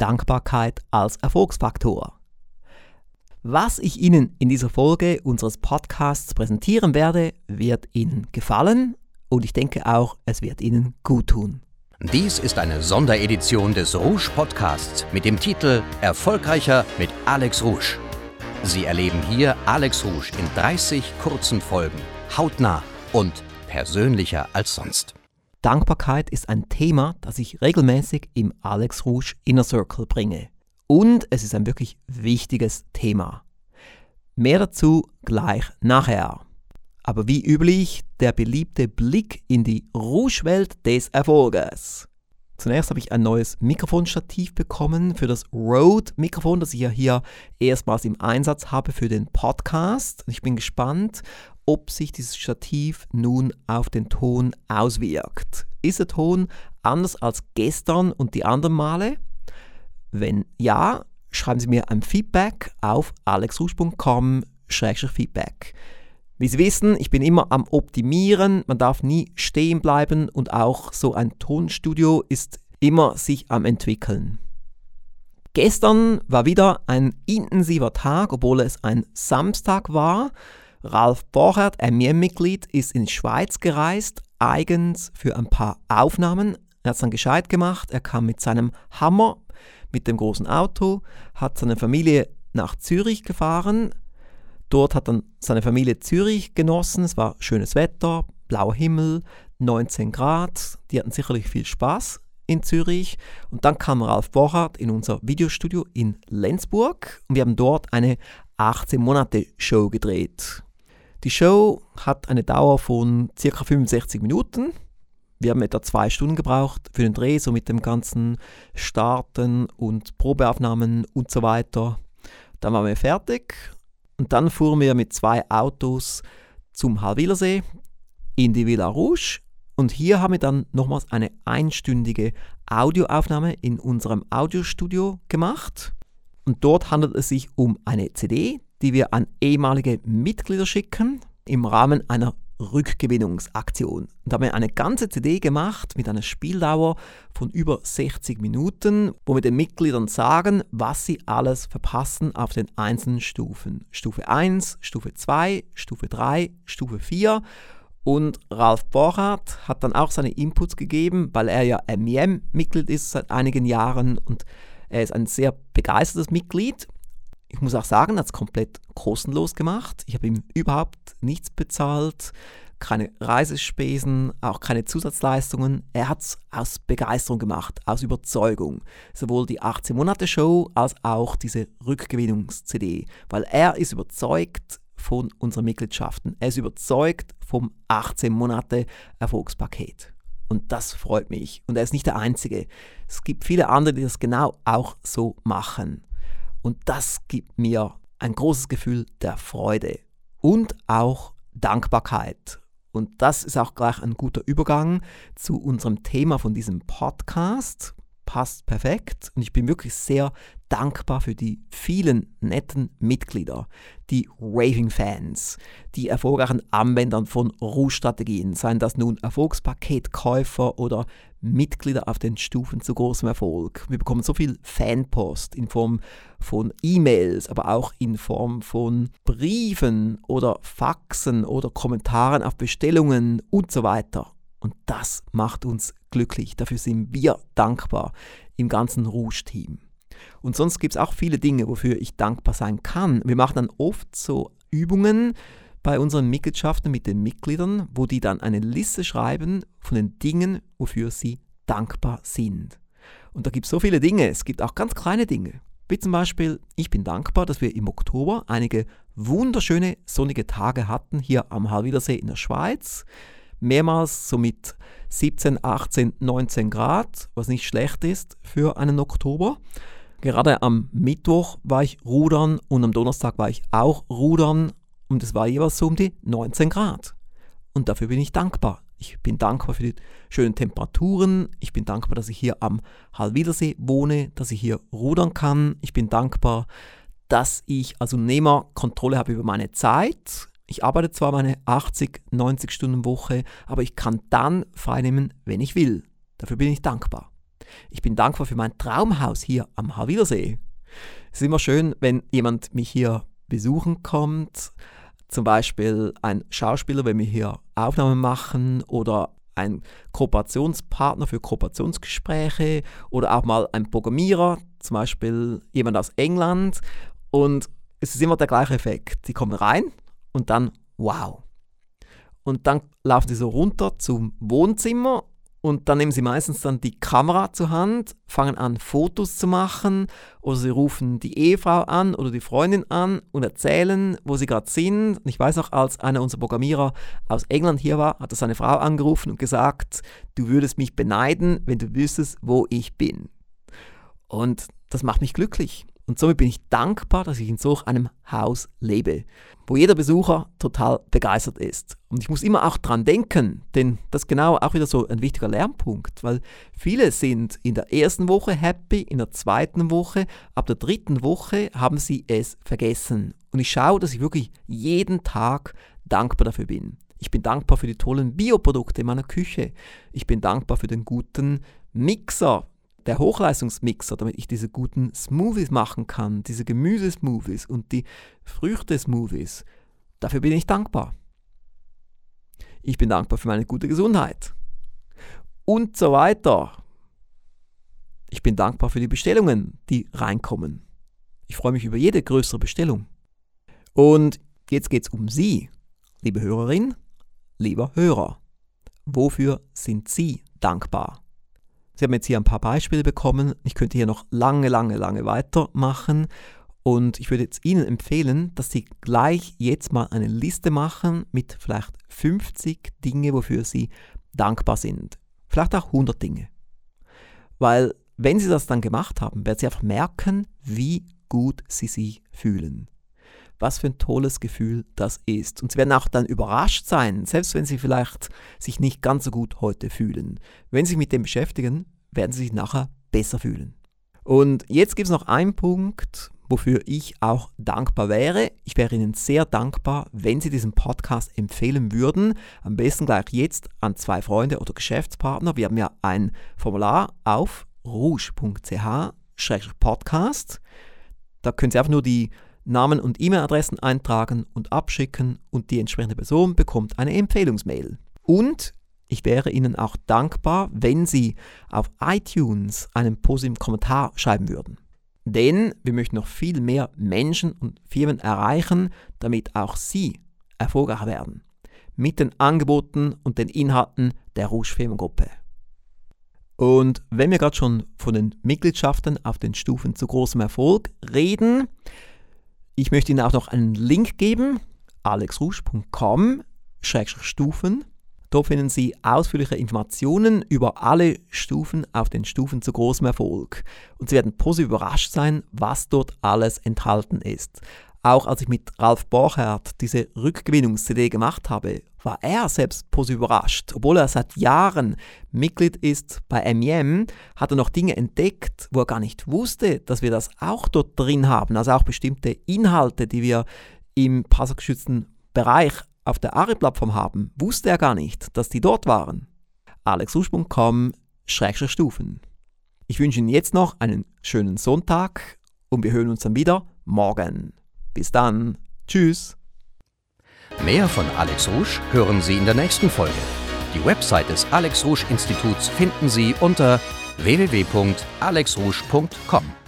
Dankbarkeit als Erfolgsfaktor. Was ich Ihnen in dieser Folge unseres Podcasts präsentieren werde, wird Ihnen gefallen und ich denke auch, es wird Ihnen gut tun. Dies ist eine Sonderedition des Rouge Podcasts mit dem Titel Erfolgreicher mit Alex Rouge. Sie erleben hier Alex Rouge in 30 kurzen Folgen, hautnah und persönlicher als sonst. Dankbarkeit ist ein Thema, das ich regelmäßig im Alex Rouge Inner Circle bringe. Und es ist ein wirklich wichtiges Thema. Mehr dazu gleich nachher. Aber wie üblich der beliebte Blick in die Rouge-Welt des Erfolges. Zunächst habe ich ein neues Mikrofonstativ bekommen für das Rode-Mikrofon, das ich ja hier erstmals im Einsatz habe für den Podcast. Ich bin gespannt, ob sich dieses Stativ nun auf den Ton auswirkt. Ist der Ton anders als gestern und die anderen Male? Wenn ja, schreiben Sie mir ein Feedback auf alexrusch.com-feedback. Wie Sie wissen, ich bin immer am Optimieren, man darf nie stehen bleiben und auch so ein Tonstudio ist immer sich am entwickeln. Gestern war wieder ein intensiver Tag, obwohl es ein Samstag war. Ralf Borchert, MIM-Mitglied, ist in die Schweiz gereist, eigens für ein paar Aufnahmen. Er hat es dann gescheit gemacht. Er kam mit seinem Hammer, mit dem großen Auto, hat seine Familie nach Zürich gefahren, Dort hat dann seine Familie Zürich genossen. Es war schönes Wetter, blauer Himmel, 19 Grad. Die hatten sicherlich viel Spaß in Zürich. Und dann kam Ralf Borchardt in unser Videostudio in Lenzburg und wir haben dort eine 18 Monate Show gedreht. Die Show hat eine Dauer von ca. 65 Minuten. Wir haben etwa zwei Stunden gebraucht für den Dreh, so mit dem ganzen Starten und Probeaufnahmen und so weiter. Dann waren wir fertig und dann fuhren wir mit zwei Autos zum Halwilersee in die Villa Rouge. Und hier haben wir dann nochmals eine einstündige Audioaufnahme in unserem Audiostudio gemacht. Und dort handelt es sich um eine CD, die wir an ehemalige Mitglieder schicken im Rahmen einer Rückgewinnungsaktion. Und da haben wir eine ganze CD gemacht mit einer Spieldauer von über 60 Minuten, wo wir den Mitgliedern sagen, was sie alles verpassen auf den einzelnen Stufen. Stufe 1, Stufe 2, Stufe 3, Stufe 4. Und Ralf Borchardt hat dann auch seine Inputs gegeben, weil er ja MEM-Mitglied ist seit einigen Jahren und er ist ein sehr begeistertes Mitglied ich muss auch sagen, er hat es komplett kostenlos gemacht. Ich habe ihm überhaupt nichts bezahlt, keine Reisespesen, auch keine Zusatzleistungen. Er hat es aus Begeisterung gemacht, aus Überzeugung. Sowohl die 18 Monate Show als auch diese Rückgewinnungs-CD, weil er ist überzeugt von unseren Mitgliedschaften. Er ist überzeugt vom 18 Monate Erfolgspaket. Und das freut mich. Und er ist nicht der Einzige. Es gibt viele andere, die das genau auch so machen. Und das gibt mir ein großes Gefühl der Freude und auch Dankbarkeit. Und das ist auch gleich ein guter Übergang zu unserem Thema von diesem Podcast. Passt perfekt und ich bin wirklich sehr dankbar für die vielen netten Mitglieder, die Raving-Fans, die erfolgreichen Anwendern von Ruhestrategien, seien das nun Erfolgspaketkäufer oder Mitglieder auf den Stufen zu großem Erfolg. Wir bekommen so viel Fanpost in Form von E-Mails, aber auch in Form von Briefen oder Faxen oder Kommentaren auf Bestellungen und so weiter. Und das macht uns glücklich. Dafür sind wir dankbar im ganzen Rouge-Team. Und sonst gibt es auch viele Dinge, wofür ich dankbar sein kann. Wir machen dann oft so Übungen bei unseren Mitgliedschaften mit den Mitgliedern, wo die dann eine Liste schreiben von den Dingen, wofür sie dankbar sind. Und da gibt es so viele Dinge. Es gibt auch ganz kleine Dinge. Wie zum Beispiel, ich bin dankbar, dass wir im Oktober einige wunderschöne sonnige Tage hatten hier am Halwilersee in der Schweiz. Mehrmals so mit 17, 18, 19 Grad, was nicht schlecht ist für einen Oktober. Gerade am Mittwoch war ich rudern und am Donnerstag war ich auch rudern und es war jeweils so um die 19 Grad. Und dafür bin ich dankbar. Ich bin dankbar für die schönen Temperaturen. Ich bin dankbar, dass ich hier am Halwilersee wohne, dass ich hier rudern kann. Ich bin dankbar, dass ich als Unternehmer Kontrolle habe über meine Zeit. Ich arbeite zwar meine 80, 90 Stunden Woche, aber ich kann dann freinehmen, wenn ich will. Dafür bin ich dankbar. Ich bin dankbar für mein Traumhaus hier am Havillersee. Es ist immer schön, wenn jemand mich hier besuchen kommt. Zum Beispiel ein Schauspieler, wenn wir hier Aufnahmen machen oder ein Kooperationspartner für Kooperationsgespräche oder auch mal ein Programmierer, zum Beispiel jemand aus England. Und es ist immer der gleiche Effekt. Sie kommen rein und dann, wow. Und dann laufen sie so runter zum Wohnzimmer und dann nehmen sie meistens dann die Kamera zur Hand, fangen an, Fotos zu machen oder sie rufen die Ehefrau an oder die Freundin an und erzählen, wo sie gerade sind. Und ich weiß noch, als einer unserer Programmierer aus England hier war, hat er seine Frau angerufen und gesagt, du würdest mich beneiden, wenn du wüsstest, wo ich bin. Und das macht mich glücklich. Und somit bin ich dankbar, dass ich in solch einem Haus lebe, wo jeder Besucher total begeistert ist. Und ich muss immer auch dran denken, denn das ist genau auch wieder so ein wichtiger Lernpunkt, weil viele sind in der ersten Woche happy, in der zweiten Woche, ab der dritten Woche haben sie es vergessen. Und ich schaue, dass ich wirklich jeden Tag dankbar dafür bin. Ich bin dankbar für die tollen Bioprodukte in meiner Küche. Ich bin dankbar für den guten Mixer, der Hochleistungsmixer, damit ich diese guten Smoothies machen kann, diese Gemüsesmoothies und die Früchte-Smoothies. Dafür bin ich dankbar. Ich bin dankbar für meine gute Gesundheit. Und so weiter. Ich bin dankbar für die Bestellungen, die reinkommen. Ich freue mich über jede größere Bestellung. Und jetzt geht es um Sie, liebe Hörerin, lieber Hörer. Wofür sind Sie dankbar? Sie haben jetzt hier ein paar Beispiele bekommen. Ich könnte hier noch lange, lange, lange weitermachen. Und ich würde jetzt Ihnen empfehlen, dass Sie gleich jetzt mal eine Liste machen mit vielleicht 50 Dinge, wofür Sie dankbar sind. Vielleicht auch 100 Dinge. Weil wenn Sie das dann gemacht haben, werden Sie einfach merken, wie gut Sie sich fühlen. Was für ein tolles Gefühl das ist. Und Sie werden auch dann überrascht sein, selbst wenn Sie vielleicht sich nicht ganz so gut heute fühlen. Wenn Sie sich mit dem beschäftigen, werden Sie sich nachher besser fühlen. Und jetzt gibt es noch einen Punkt, wofür ich auch dankbar wäre. Ich wäre Ihnen sehr dankbar, wenn Sie diesen Podcast empfehlen würden. Am besten gleich jetzt an zwei Freunde oder Geschäftspartner. Wir haben ja ein Formular auf rouge.ch-podcast. Da können Sie einfach nur die Namen und E-Mail-Adressen eintragen und abschicken und die entsprechende Person bekommt eine Empfehlungsmail. Und ich wäre Ihnen auch dankbar, wenn Sie auf iTunes einen positiven Kommentar schreiben würden. Denn wir möchten noch viel mehr Menschen und Firmen erreichen, damit auch Sie erfolgreich werden. Mit den Angeboten und den Inhalten der Rouge Firmengruppe. Und wenn wir gerade schon von den Mitgliedschaften auf den Stufen zu großem Erfolg reden, ich möchte Ihnen auch noch einen Link geben, alexrusch.com-stufen. Dort finden Sie ausführliche Informationen über alle Stufen auf den Stufen zu großem Erfolg. Und Sie werden positiv überrascht sein, was dort alles enthalten ist. Auch als ich mit Ralf Borchardt diese Rückgewinnungs-CD gemacht habe, war er selbst positiv überrascht. Obwohl er seit Jahren Mitglied ist bei MEM, hat er noch Dinge entdeckt, wo er gar nicht wusste, dass wir das auch dort drin haben. Also auch bestimmte Inhalte, die wir im passwortgeschützten Bereich auf der ARI-Plattform haben, wusste er gar nicht, dass die dort waren. alexusch.com Stufen. Ich wünsche Ihnen jetzt noch einen schönen Sonntag und wir hören uns dann wieder morgen. Bis dann. Tschüss. Mehr von Alex Rouge hören Sie in der nächsten Folge. Die Website des Alex Rouge Instituts finden Sie unter www.alexrouge.com.